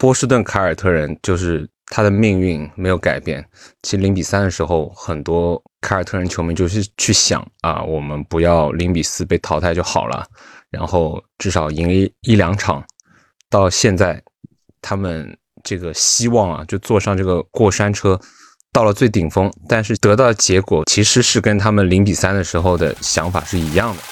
波士顿凯尔特人就是他的命运没有改变。其实零比三的时候，很多凯尔特人球迷就是去想啊，我们不要零比四被淘汰就好了，然后至少赢一一两场。到现在，他们这个希望啊，就坐上这个过山车，到了最顶峰，但是得到的结果其实是跟他们零比三的时候的想法是一样的。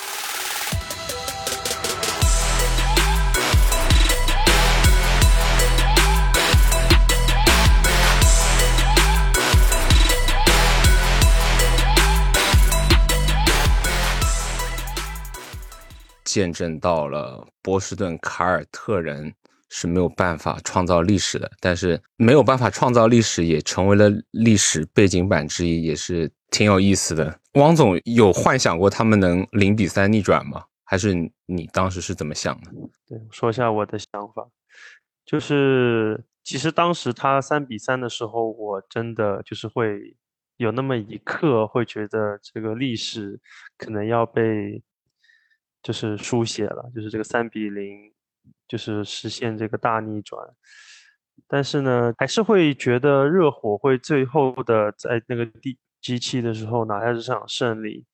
见证到了波士顿凯尔特人是没有办法创造历史的，但是没有办法创造历史也成为了历史背景板之一，也是挺有意思的。汪总有幻想过他们能零比三逆转吗？还是你当时是怎么想的？对，说一下我的想法，就是其实当时他三比三的时候，我真的就是会有那么一刻会觉得这个历史可能要被。就是书写了，就是这个三比零，就是实现这个大逆转。但是呢，还是会觉得热火会最后的在那个第 G 七的时候拿下这场胜利。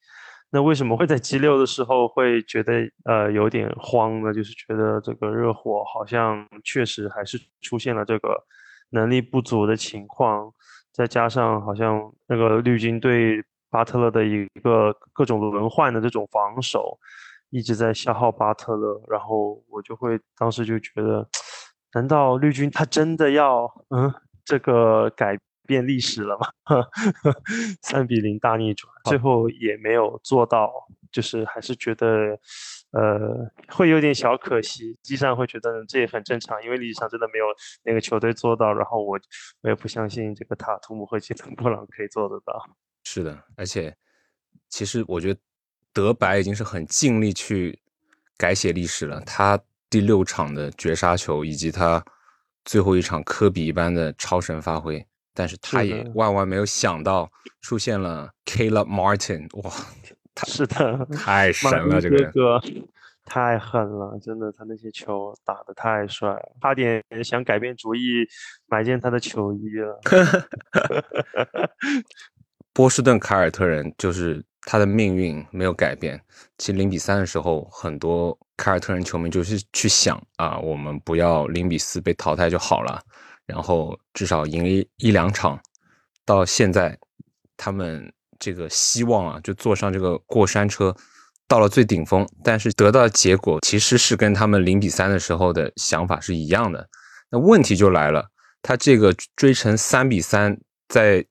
那为什么会在 G 六的时候会觉得呃有点慌呢？就是觉得这个热火好像确实还是出现了这个能力不足的情况，再加上好像那个绿军对巴特勒的一个各种轮换的这种防守。一直在消耗巴特勒，然后我就会当时就觉得，难道绿军他真的要嗯这个改变历史了吗？三比零大逆转，最后也没有做到，就是还是觉得呃会有点小可惜。实际上会觉得这也很正常，因为历史上真的没有那个球队做到，然后我我也不相信这个塔图姆和基登布朗可以做得到。是的，而且其实我觉得。德白已经是很尽力去改写历史了。他第六场的绝杀球，以及他最后一场科比一般的超神发挥，但是他也万万没有想到出现了 Caleb Martin，哇，是的，太神了，这个人太狠了，真的，他那些球打的太帅了，差点想改变主意买件他的球衣了。波士顿凯尔特人就是。他的命运没有改变。其实零比三的时候，很多凯尔特人球迷就是去想啊，我们不要零比四被淘汰就好了，然后至少赢一一两场。到现在，他们这个希望啊，就坐上这个过山车，到了最顶峰，但是得到的结果其实是跟他们零比三的时候的想法是一样的。那问题就来了，他这个追成三比三，在。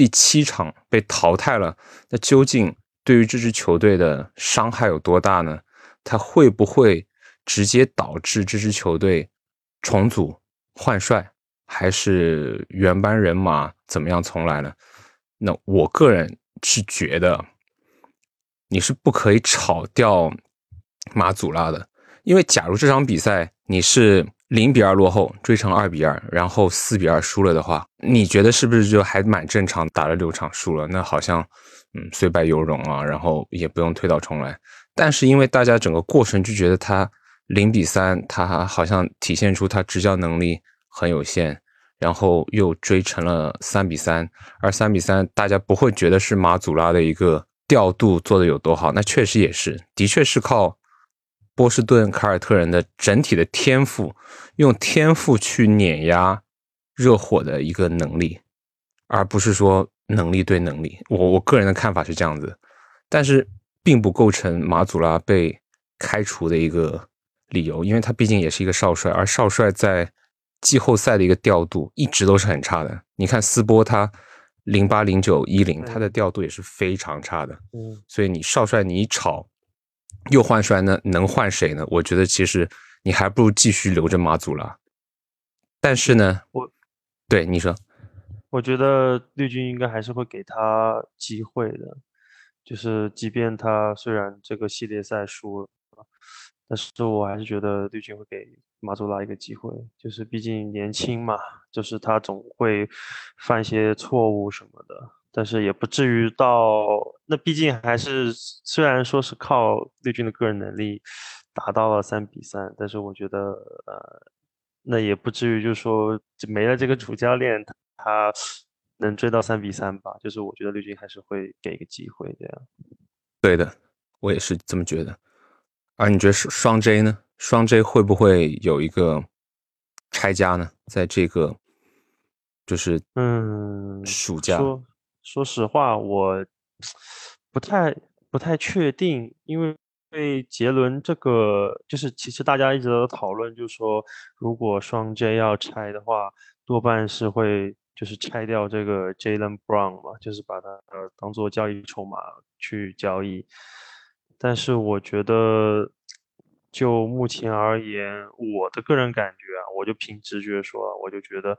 第七场被淘汰了，那究竟对于这支球队的伤害有多大呢？他会不会直接导致这支球队重组换帅，还是原班人马怎么样重来呢？那我个人是觉得，你是不可以炒掉马祖拉的，因为假如这场比赛你是。零比二落后，追成二比二，然后四比二输了的话，你觉得是不是就还蛮正常？打了六场输了，那好像嗯虽败犹荣啊，然后也不用推倒重来。但是因为大家整个过程就觉得他零比三，他好像体现出他执教能力很有限，然后又追成了三比三，而三比三大家不会觉得是马祖拉的一个调度做的有多好，那确实也是，的确是靠。波士顿凯尔特人的整体的天赋，用天赋去碾压热火的一个能力，而不是说能力对能力。我我个人的看法是这样子，但是并不构成马祖拉被开除的一个理由，因为他毕竟也是一个少帅，而少帅在季后赛的一个调度一直都是很差的。你看斯波他零八零九一零，他的调度也是非常差的。嗯，所以你少帅你一炒。又换帅呢？能换谁呢？我觉得其实你还不如继续留着马祖拉。但是呢，我对你说，我觉得绿军应该还是会给他机会的。就是即便他虽然这个系列赛输了，但是我还是觉得绿军会给马祖拉一个机会。就是毕竟年轻嘛，就是他总会犯一些错误什么的。但是也不至于到那，毕竟还是虽然说是靠绿军的个人能力达到了三比三，但是我觉得呃那也不至于就是说没了这个主教练，他能追到三比三吧？就是我觉得绿军还是会给一个机会这样。对的，我也是这么觉得。而你觉得双 J 呢？双 J 会不会有一个拆家呢？在这个就是嗯暑假，说说实话，我不太不太确定，因为。因为杰伦这个就是其实大家一直都讨论，就是说如果双 J 要拆的话，多半是会就是拆掉这个 Jalen Brown 嘛，就是把它当做交易筹码去交易。但是我觉得就目前而言，我的个人感觉啊，我就凭直觉说，我就觉得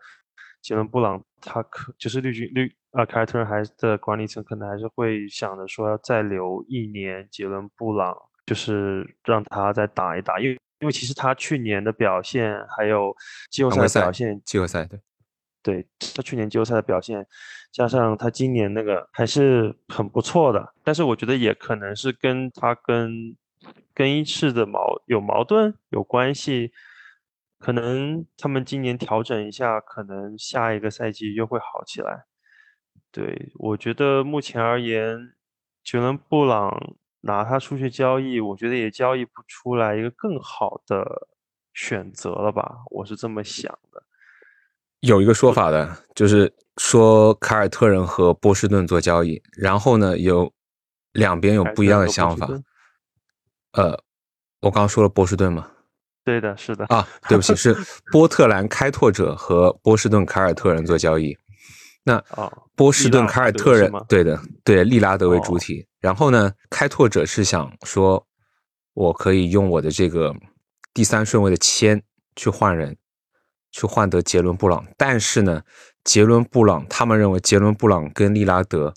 杰伦布朗他可就是绿军绿啊凯尔特人还的管理层可能还是会想着说要再留一年杰伦布朗。就是让他再打一打，因为因为其实他去年的表现，还有季后赛的表现，季后赛对，对他去年季后赛的表现，加上他今年那个还是很不错的。但是我觉得也可能是跟他跟更衣室的矛有矛盾有关系，可能他们今年调整一下，可能下一个赛季又会好起来。对我觉得目前而言，杰伦布朗。拿他出去交易，我觉得也交易不出来一个更好的选择了吧？我是这么想的。有一个说法的，就是说凯尔特人和波士顿做交易，然后呢，有两边有不一样的想法。呃，我刚刚说了波士顿吗？对的，是的。啊，对不起，是 波特兰开拓者和波士顿凯尔特人做交易。那波士顿凯尔特人，对的，对利拉德为主体。然后呢，开拓者是想说，我可以用我的这个第三顺位的签去换人，去换得杰伦布朗。但是呢，杰伦布朗他们认为杰伦布朗跟利拉德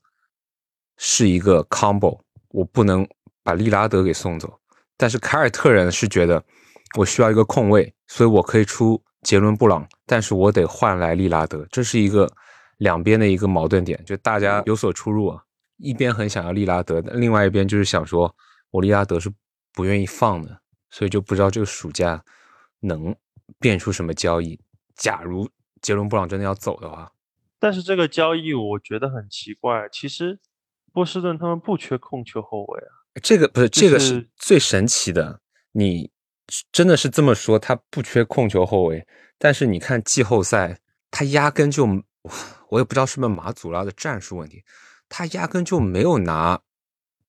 是一个 combo，我不能把利拉德给送走。但是凯尔特人是觉得我需要一个空位，所以我可以出杰伦布朗，但是我得换来利拉德，这是一个。两边的一个矛盾点，就大家有所出入啊。一边很想要利拉德，另外一边就是想说，我利拉德是不愿意放的，所以就不知道这个暑假能变出什么交易。假如杰伦布朗真的要走的话，但是这个交易我觉得很奇怪。其实波士顿他们不缺控球后卫啊，这个不是这个是最神奇的。你真的是这么说，他不缺控球后卫，但是你看季后赛，他压根就。我也不知道是不是马祖拉的战术问题，他压根就没有拿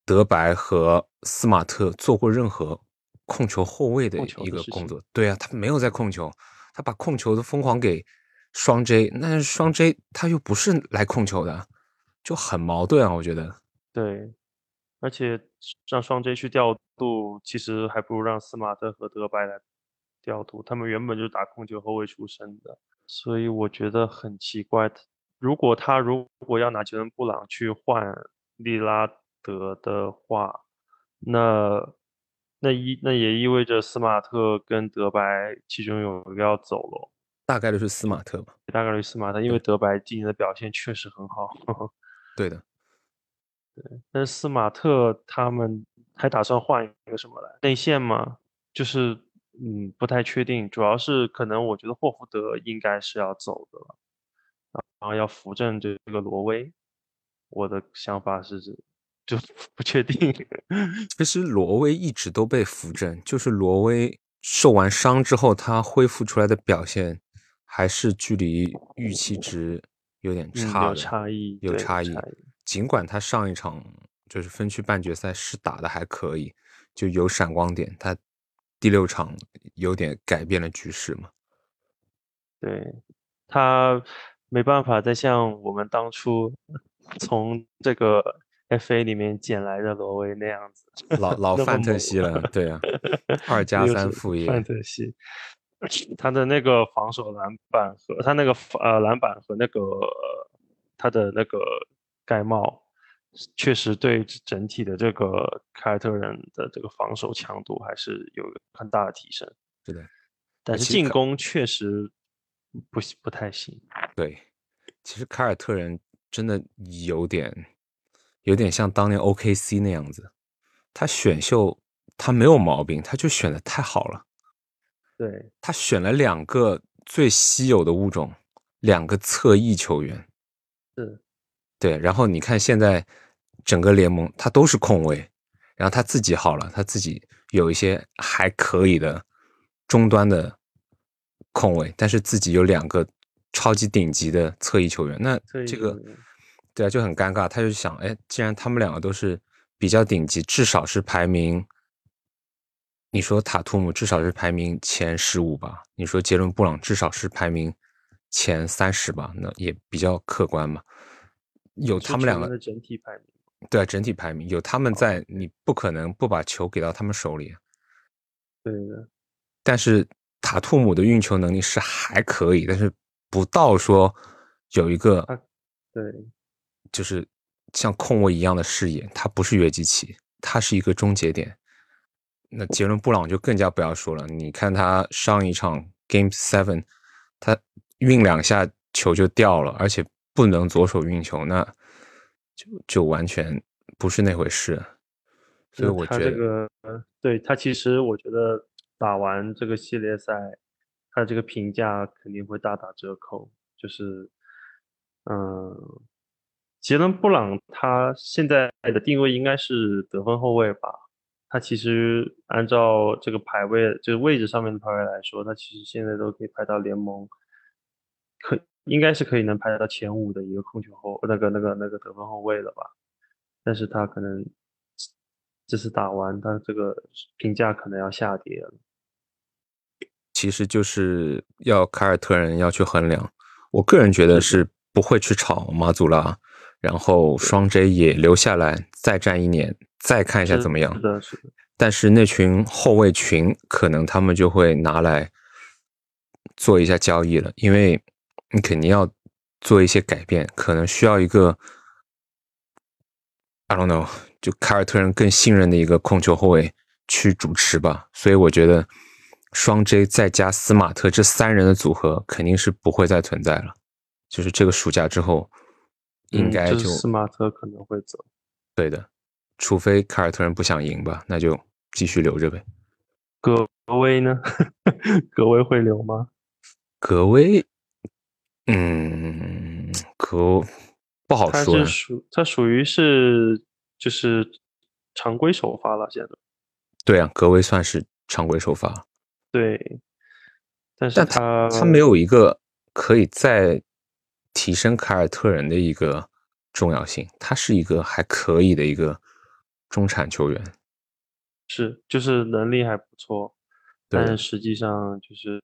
德白和斯马特做过任何控球后卫的一个工作。对啊，他没有在控球，他把控球都疯狂给双 J，那双 J 他又不是来控球的，就很矛盾啊，我觉得。对，而且让双 J 去调度，其实还不如让斯马特和德白来调度，他们原本就是打控球后卫出身的。所以我觉得很奇怪，如果他如果要拿杰伦布朗去换利拉德的话，那那一那也意味着斯马特跟德白其中有一个要走了，大概率是斯马特吧，大概率斯马特，因为德白今年的表现确实很好。对的，对，但是斯马特他们还打算换一个什么来内线吗？就是。嗯，不太确定，主要是可能我觉得霍福德应该是要走的了，然后要扶正这个罗威。我的想法是，就 不确定。其实罗威一直都被扶正，就是罗威受完伤之后，他恢复出来的表现还是距离预期值有点差，有差异，有差异。尽管他上一场就是分区半决赛是打的还可以，就有闪光点，他。第六场有点改变了局势嘛？对他没办法再像我们当初从这个 FA 里面捡来的罗威那样子，老 老范特西了。对啊，二 加三副业。范特西，他的那个防守篮板和他那个呃篮板和那个他的那个盖帽。确实对整体的这个凯尔特人的这个防守强度还是有很大的提升。是的，但是进攻确实不不太行。对，其实凯尔特人真的有点有点像当年 OKC 那样子，他选秀他没有毛病，他就选的太好了。对，他选了两个最稀有的物种，两个侧翼球员。是，对。然后你看现在整个联盟，他都是控卫，然后他自己好了，他自己有一些还可以的终端的控卫，但是自己有两个超级顶级的侧翼球员，那这个对啊就很尴尬。他就想，哎，既然他们两个都是比较顶级，至少是排名。你说塔图姆至少是排名前十五吧？你说杰伦布朗至少是排名前三十吧？那也比较客观嘛。有他们两个整体排名，对整体排名有他们在，你不可能不把球给到他们手里。对的。但是塔图姆的运球能力是还可以，但是不到说有一个对，就是像控卫一样的视野。他不是约基奇，他是一个终结点。那杰伦布朗就更加不要说了，你看他上一场 Game Seven，他运两下球就掉了，而且不能左手运球，那就就完全不是那回事。所以我觉得，这个对他其实我觉得打完这个系列赛，他的这个评价肯定会大打折扣。就是，嗯，杰伦布朗他现在的定位应该是得分后卫吧。他其实按照这个排位，就是位置上面的排位来说，他其实现在都可以排到联盟，可应该是可以能排到前五的一个控球后，那个那个那个得分后卫了吧？但是他可能这次打完，他这个评价可能要下跌了。其实就是要凯尔特人要去衡量，我个人觉得是不会去炒马祖拉，然后双 J 也留下来再战一年。再看一下怎么样？是的，是的。但是那群后卫群，可能他们就会拿来做一下交易了，因为你肯定要做一些改变，可能需要一个 I don't know，就凯尔特人更信任的一个控球后卫去主持吧。所以我觉得双 J 再加斯马特这三人的组合肯定是不会再存在了。就是这个暑假之后，应该就斯马特可能会走。对的。除非凯尔特人不想赢吧，那就继续留着呗。格威呢？格威会留吗？格威，嗯，可不好说。他是属他属于是就是常规首发了，现在。对啊，格威算是常规首发。对，但是他他没有一个可以再提升凯尔特人的一个重要性，他是一个还可以的一个。中产球员是，就是能力还不错，但是实际上就是，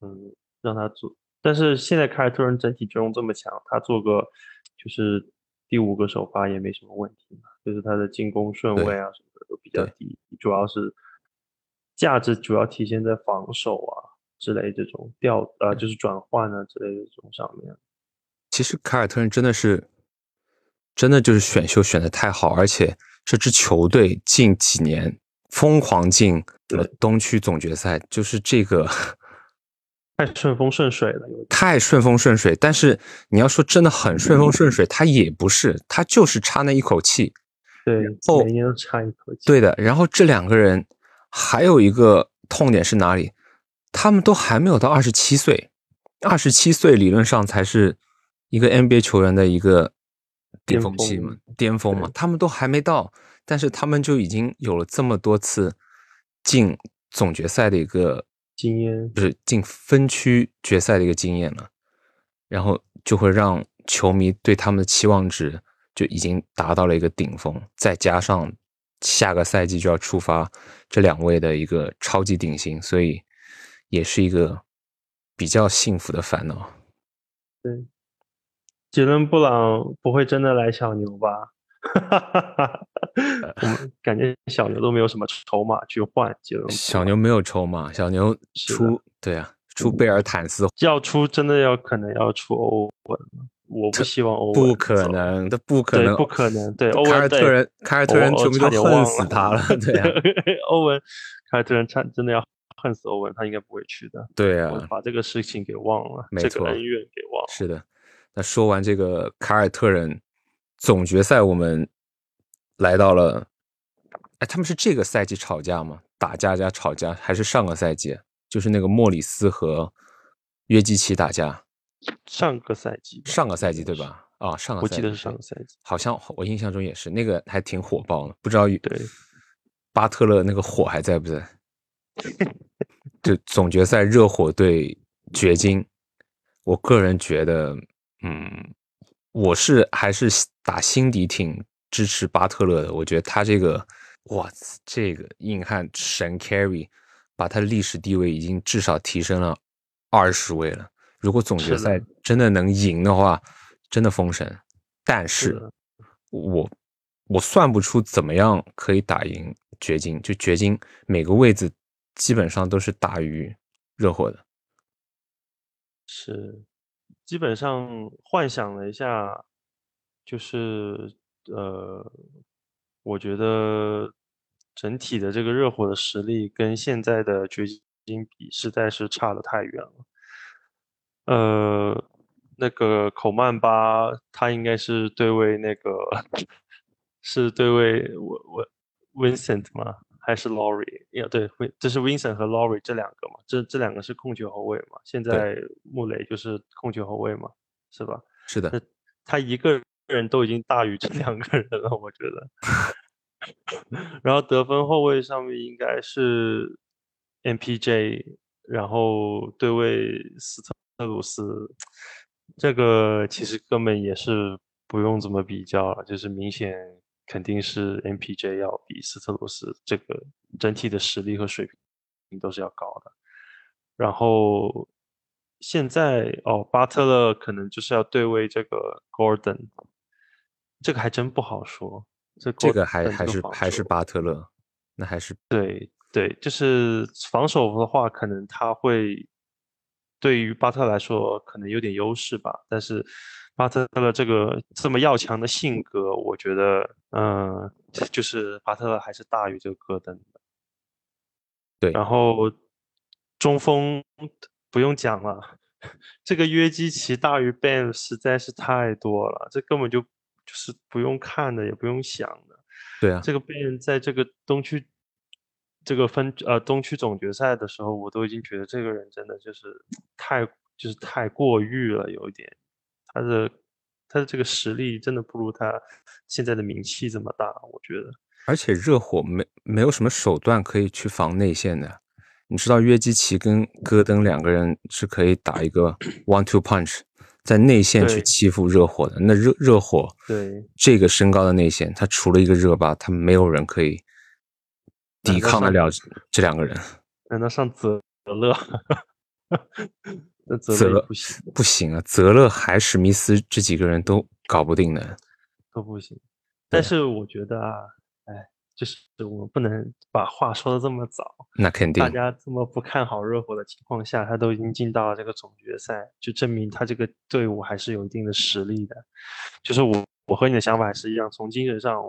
嗯，让他做。但是现在凯尔特人整体阵容这么强，他做个就是第五个首发也没什么问题嘛。就是他的进攻顺位啊什么的都比较低，主要是价值主要体现在防守啊之类这种调呃就是转换啊之类的这种上面。其实凯尔特人真的是，真的就是选秀选的太好，而且。这支球队近几年疯狂进了东区总决赛，就是这个太顺风顺水了，太顺风顺水。但是你要说真的很顺风顺水，他也不是，他就是差那一口气。对，每年都差一口气。对的。然后这两个人还有一个痛点是哪里？他们都还没有到二十七岁，二十七岁理论上才是一个 NBA 球员的一个。巅峰期嘛，巅峰嘛，他们都还没到，但是他们就已经有了这么多次进总决赛的一个经验，就是进分区决赛的一个经验了，然后就会让球迷对他们的期望值就已经达到了一个顶峰，再加上下个赛季就要出发这两位的一个超级顶薪，所以也是一个比较幸福的烦恼。对。杰伦布朗不会真的来小牛吧？我们感觉小牛都没有什么筹码去换杰伦。小牛没有筹码，小牛出对啊，出贝尔坦斯要出，真的要可能要出欧文。我不希望欧文，不可能，这不可能，不可能。对，凯尔特人，凯尔特人球迷都恨死他了。对啊，欧文，凯尔特人差真的要恨死欧文，他应该不会去的。对啊，把这个事情给忘了，这个恩怨给忘了。是的。那说完这个凯尔特人总决赛，我们来到了，哎，他们是这个赛季吵架吗？打架加吵架，还是上个赛季？就是那个莫里斯和约基奇打架，上个赛季，上个赛季？对吧？啊，上个赛季我记得是上个赛季。好像我印象中也是那个还挺火爆的，不知道对，巴特勒那个火还在不在？就总决赛热火对掘金，我个人觉得，嗯，我是还是打心底挺支持巴特勒的。我觉得他这个，哇，这个硬汉神 carry，把他的历史地位已经至少提升了二十位了。如果总决赛，真的能赢的话，真的封神。但是是，我我算不出怎么样可以打赢掘金，就掘金每个位置基本上都是大于热火的。是，基本上幻想了一下，就是呃，我觉得整体的这个热火的实力跟现在的掘金比，实在是差的太远了。呃，那个口曼巴他应该是对位那个 是对位我我 Vincent 吗？还是 Laurie？呀，对这是 Vincent 和 Laurie 这两个嘛？这这两个是控球后卫嘛？现，在穆雷就是控球后卫嘛，是吧？是的，他一个人都已经大于这两个人了，我觉得。然后得分后卫上面应该是 MPJ，然后对位斯特鲁斯，这个其实根本也是不用怎么比较了，就是明显肯定是 MPJ 要比斯特鲁斯这个整体的实力和水平都是要高的。然后现在哦，巴特勒可能就是要对位这个 Gordon，这个还真不好说。这这个还还是还是，巴特勒，那还是对对，就是防守的话，可能他会对于巴特勒来说可能有点优势吧。但是巴特勒这个这么要强的性格，我觉得，嗯、就是巴特勒还是大于这个戈登的。对，然后中锋不用讲了，这个约基奇大于 Ben 实在是太多了，这根本就就是不用看的，也不用想的。对啊，这个 Ben 在这个东区这个分呃东区总决赛的时候，我都已经觉得这个人真的就是太就是太过誉了，有一点，他的他的这个实力真的不如他现在的名气这么大，我觉得。而且热火没没有什么手段可以去防内线的。你知道约基奇跟戈登两个人是可以打一个 one two punch，在内线去欺负热火的。那热热火对，这个身高的内线，他除了一个热巴，他没有人可以抵抗得了这两个人。难道上泽泽勒？那泽泽勒勒也不行，不行啊，泽勒还史密斯这几个人都搞不定的。都不行。但是我觉得啊，哎，就是我们不能把话说的这么早。那肯定大，家这么不看好热火的情况下，他都已经进到了这个总决赛，就证明他这个队伍还是有一定的实力的。就是我，我和你的想法还是一样，从精神上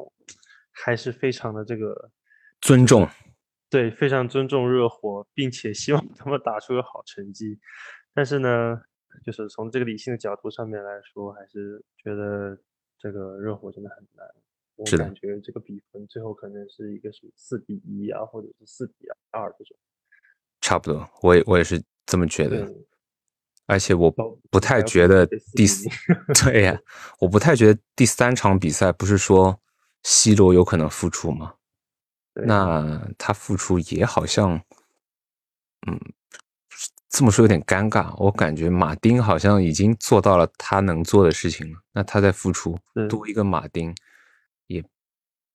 还是非常的这个尊重。对，非常尊重热火，并且希望他们打出个好成绩。但是呢，就是从这个理性的角度上面来说，还是觉得这个热火真的很难。我是的感觉这个比分最后可能是一个什么四比一啊，或者是四比二这种。差不多，我也我也是这么觉得。而且我不太觉得第四，对呀，我不太觉得第三场比赛不是说 C 罗有可能复出吗？那他复出也好像，嗯，这么说有点尴尬。我感觉马丁好像已经做到了他能做的事情了，那他再复出多一个马丁，也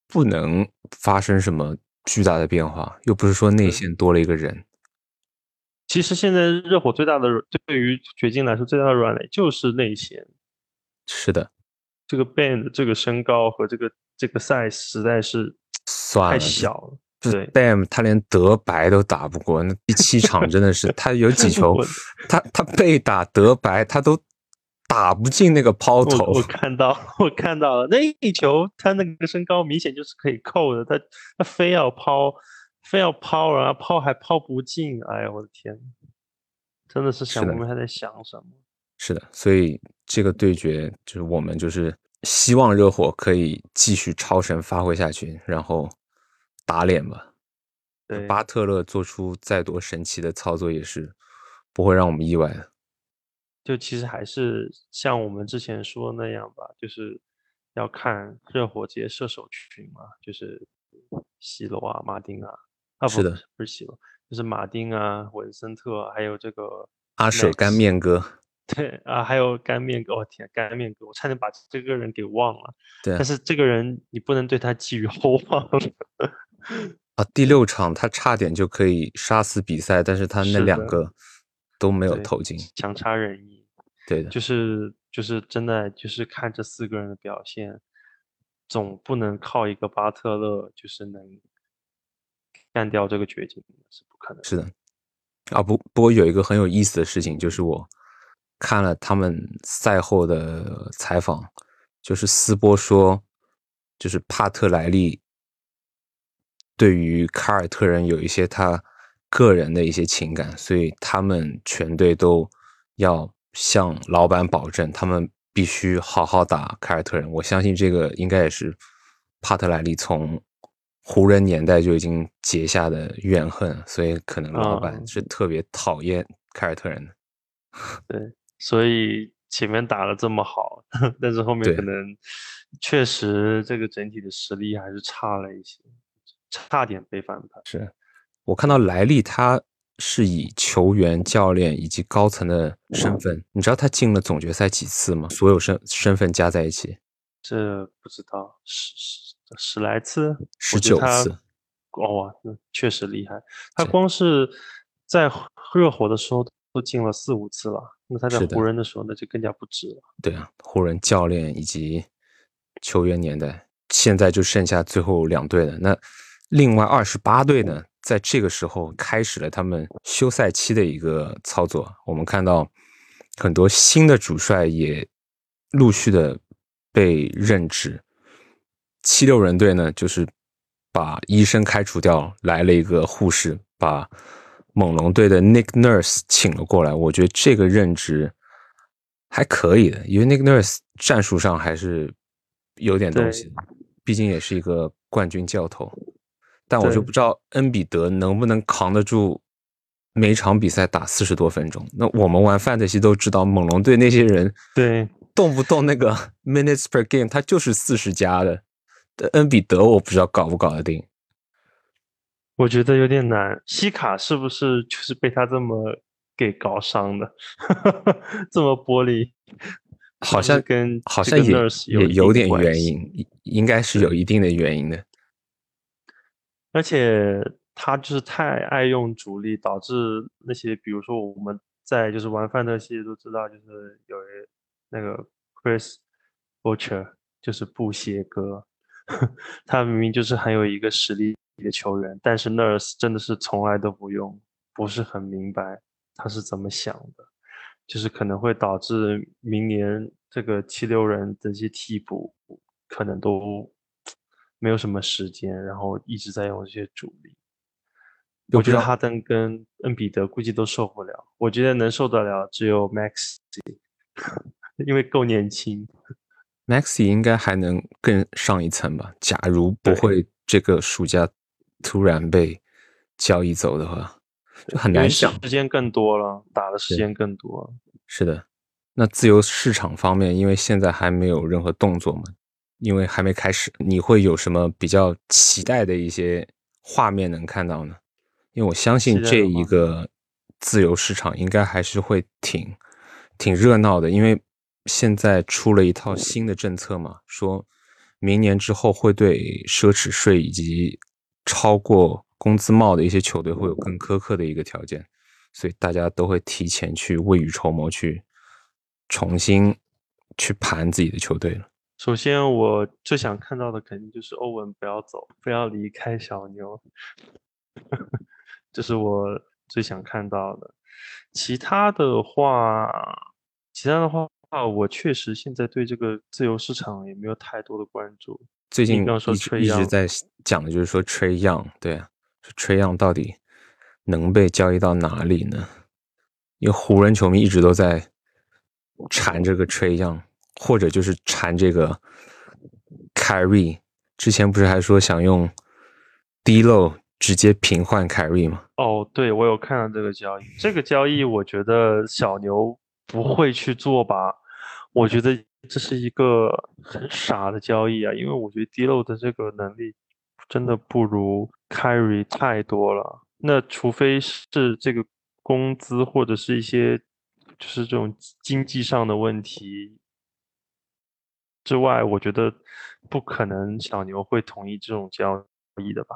不能发生什么巨大的变化，又不是说内线多了一个人。其实现在热火最大的对于掘金来说最大的软肋就是内线，是的，这个 band 这个身高和这个这个 size 实在是太小了。这对 Bam 他连德白都打不过，那第七场真的是他有几 球，他他被打德白他都打不进那个抛投我，看到 我看到了那一球，他那个身高明显就是可以扣的，他他非要抛，非要抛，然后抛还抛不进，哎呀，我的天，真的是想不明白他在想什么。是的，所以这个对决就是我们就是希望热火可以继续超神发挥下去，然后打脸吧。对，巴特勒做出再多神奇的操作，也是不会让我们意外的。就其实还是像我们之前说的那样吧，就是要看热火这些射手群嘛，就是西罗啊、马丁啊，啊不是的不是西罗，就是马丁啊、文森特啊，还有这个阿舍干面哥，对啊，还有干面哥，我、天，干面哥，我差点把这个人给忘了。对啊但是这个人你不能对他寄予厚望。啊，第六场他差点就可以杀死比赛，但是他那两个都没有投进。强差人意，对的，就是就是真的就是看这四个人的表现，总不能靠一个巴特勒就是能干掉这个掘金，是不可能。是的。啊，不不过有一个很有意思的事情，就是我看了他们赛后的采访，就是斯波说，就是帕特莱利对于凯尔特人有一些他个人的一些情感，所以他们全队都要向老板保证，他们必须好好打凯尔特人。我相信这个应该也是帕特莱利从湖人年代就已经结下的怨恨，所以可能老板嗯是特别讨厌凯尔特人的。对，所以前面打的这么好，但是后面可能确实这个整体的实力还是差了一些，差点被反盘。是我看到莱利他是以球员、教练以及高层的身份，你知道他进了总决赛几次吗？所有身身份加在一起这不知道十十十来次，十九次。哦哇，那确实厉害。他光是在热火的时候都进了四五次了，那他在湖人的时候那就更加不止了。对啊，湖人教练以及球员年代，现在就剩下最后两队了。那另外二十八队呢，在这个时候开始了他们休赛期的一个操作。我们看到很多新的主帅也陆续的被任职。七六人队呢，就是把医生开除掉，来了一个护士，把猛龙队的 Nick Nurse 请了过来。我觉得这个任职还可以的，因为 Nick Nurse 战术上还是有点东西的，毕竟也是一个冠军教头。但我就不知道恩比德能不能扛得住每场比赛打四十多分钟。那我们玩范特西都知道，猛龙队那些人对，动不动那个 minutes per game，他就是四十加的。但恩比德我不知道搞不搞得定。我觉得有点难。西卡是不是就是被他这么给搞伤的？这么玻璃，好像跟好像也也有点原因，应应该是有一定的原因的。而且他就是太爱用主力，导致那些比如说我们在就是玩范特西都知道，就是有一那个 Chris Butcher 就是布鞋哥，他明明就是很有一个实力的球员，但是 Nurse 真的是从来都不用，不是很明白他是怎么想的，就是可能会导致明年这个七六人这些替补可能都没有什么时间，然后一直在用这些主力。我觉得哈登跟恩比德估计都受不了，我觉得能受得了只有 Max，因为够年轻。Maxi 应该还能更上一层吧？假如不会这个暑假突然被交易走的话，就很难想。时间更多了，打的时间更多了。是的，那自由市场方面，因为现在还没有任何动作嘛，因为还没开始，你会有什么比较期待的一些画面能看到呢？因为我相信这一个自由市场应该还是会挺挺热闹的，因为现在出了一套新的政策嘛，说明年之后会对奢侈税以及超过工资帽的一些球队会有更苛刻的一个条件。所以大家都会提前去未雨绸缪，去重新去盘自己的球队了。首先，我最想看到的肯定就是欧文不要走，不要离开小牛，这是我最想看到的。其他的话，其他的话，我确实现在对这个自由市场也没有太多的关注。最近说一直一直在讲的就是说 Trey Young，对 Trey Young 到底能被交易到哪里呢？因为湖人球迷一直都在缠这个 Trey Young，或者就是缠这个，Carry，。之前不是还说想用 D 漏直接平换 Carry 吗？哦，对，我有看到这个交易，这个交易我觉得小牛不会去做吧？我觉得这是一个很傻的交易啊，因为我觉得 D 漏的这个能力真的不如 Carry 太多了。那除非是这个工资或者是一些就是这种经济上的问题之外，我觉得不可能小牛会同意这种交易的吧？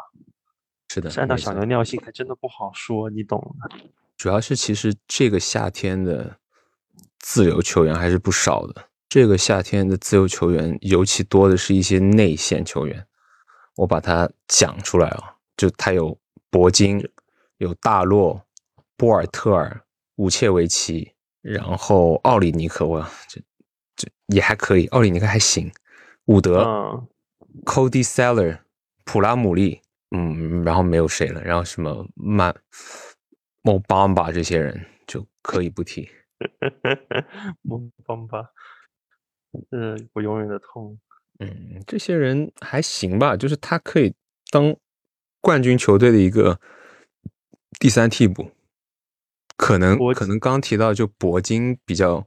是的，按照小牛尿性，还真的不好说，你懂的。主要是其实这个夏天的自由球员还是不少的。这个夏天的自由球员尤其多的是一些内线球员，我把它讲出来啊，就他有铂金。有大洛、波尔特尔、武切维奇，然后奥里尼克，我这这也还可以，奥里尼克还行。伍德、Cody Seller、普拉姆利，嗯，然后没有谁了，然后什么曼、莫邦巴这些人就可以不提。莫邦巴，嗯，我永远的痛。嗯，这些人还行吧，就是他可以当冠军球队的一个。第三替补，可能可能刚提到就铂金比较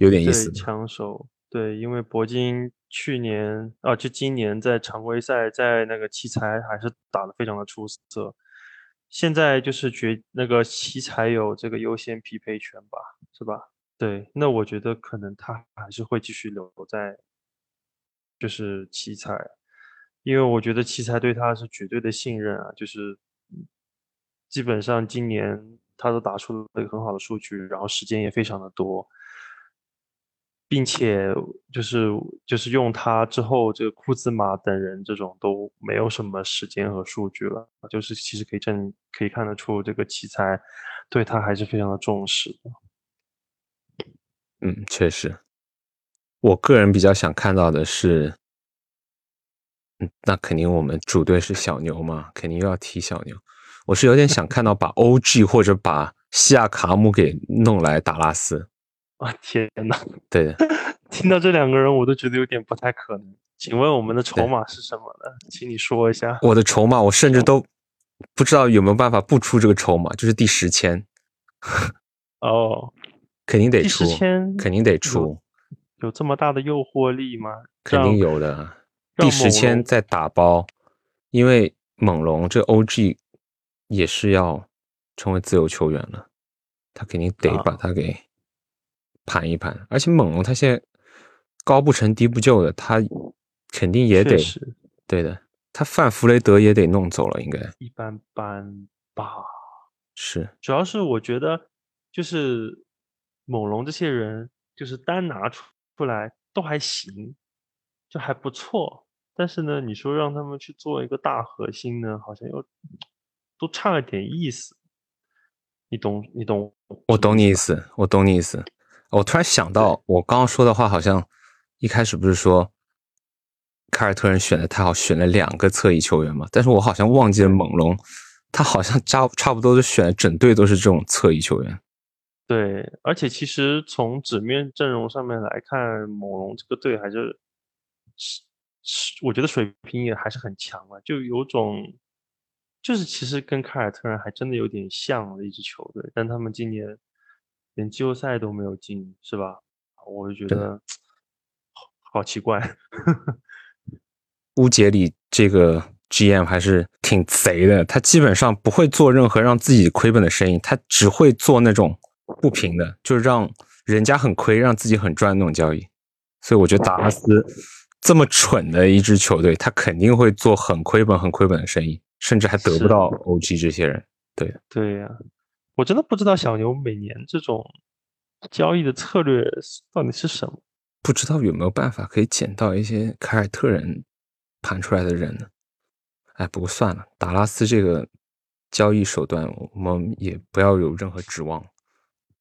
有点意思，枪手对，因为铂金去年啊，就今年在常规赛在那个奇才还是打得非常的出色，现在就是觉那个奇才有这个优先匹配权吧，是吧？对，那我觉得可能他还是会继续留在就是奇才，因为我觉得奇才对他是绝对的信任啊，就是。基本上今年他都打出了一个很好的数据，然后时间也非常的多，并且就是就是用他之后，这个库兹马等人这种都没有什么时间和数据了，就是其实可以证可以看得出这个奇才对他还是非常的重视的。嗯，确实，我个人比较想看到的是，嗯，那肯定我们主队是小牛嘛，肯定又要踢小牛。我是有点想看到把 OG 或者把西亚卡姆给弄来达拉斯啊！天哪，对，听到这两个人我都觉得有点不太可能。请问我们的筹码是什么呢？请你说一下。我的筹码，我甚至都不知道有没有办法不出这个筹码，就是第十签。哦，肯定得出，第十签肯定得出。有这么大的诱惑力吗？肯定有的。第十签在打包，因为猛龙这 OG。也是要成为自由球员了，他肯定得把他给盘一盘。而且猛龙他现在高不成低不就的，他肯定也得对的。他范弗雷德也得弄走了，应该一般般吧。是，主要是我觉得就是猛龙这些人，就是单拿出出来都还行，就还不错。但是呢，你说让他们去做一个大核心呢，好像又。都差了点意思，你懂？你懂？我懂你意思，我懂你意思。我突然想到，我刚刚说的话好像一开始不是说凯尔特人选的太好，选了两个侧翼球员嘛？但是我好像忘记了猛龙，他好像差差不多就选整队都是这种侧翼球员。对，而且其实从纸面阵容上面来看，猛龙这个队还是是是，我觉得水平也还是很强啊，就有种。就是其实跟凯尔特人还真的有点像的一支球队，但他们今年连季后赛都没有进，是吧？我就觉得好奇怪。乌杰里这个 GM 还是挺贼的，他基本上不会做任何让自己亏本的生意，他只会做那种不平的，就是让人家很亏，让自己很赚那种交易。所以我觉得达拉斯这么蠢的一支球队，他肯定会做很亏本、很亏本的生意。甚至还得不到 OG 这些人，对对呀，我真的不知道小牛每年这种交易的策略到底是什么，不知道有没有办法可以捡到一些凯尔特人盘出来的人呢？哎，不过算了，达拉斯这个交易手段我们也不要有任何指望。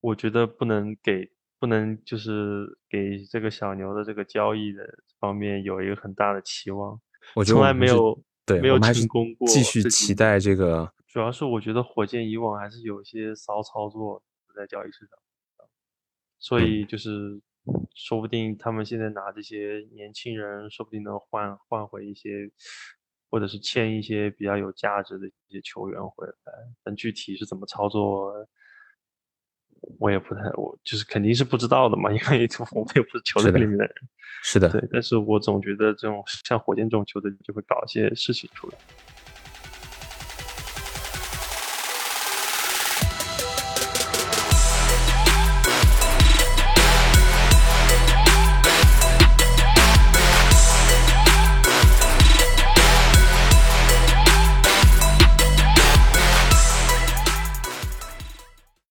我觉得不能给，不能就是给这个小牛的这个交易的方面有一个很大的期望。我从来没有。对，没有成功过。继续期待这个。主要是我觉得火箭以往还是有些骚操作在交易市场，所以就是说不定他们现在拿这些年轻人，说不定能换换回一些或者是签一些比较有价值的一些球员回来，但具体是怎么操作，我也不太，我就是肯定是不知道的嘛，因为我们也不是球队里面的人。是的，对，但是我总觉得这种像火箭这种球队就会搞一些事情出来。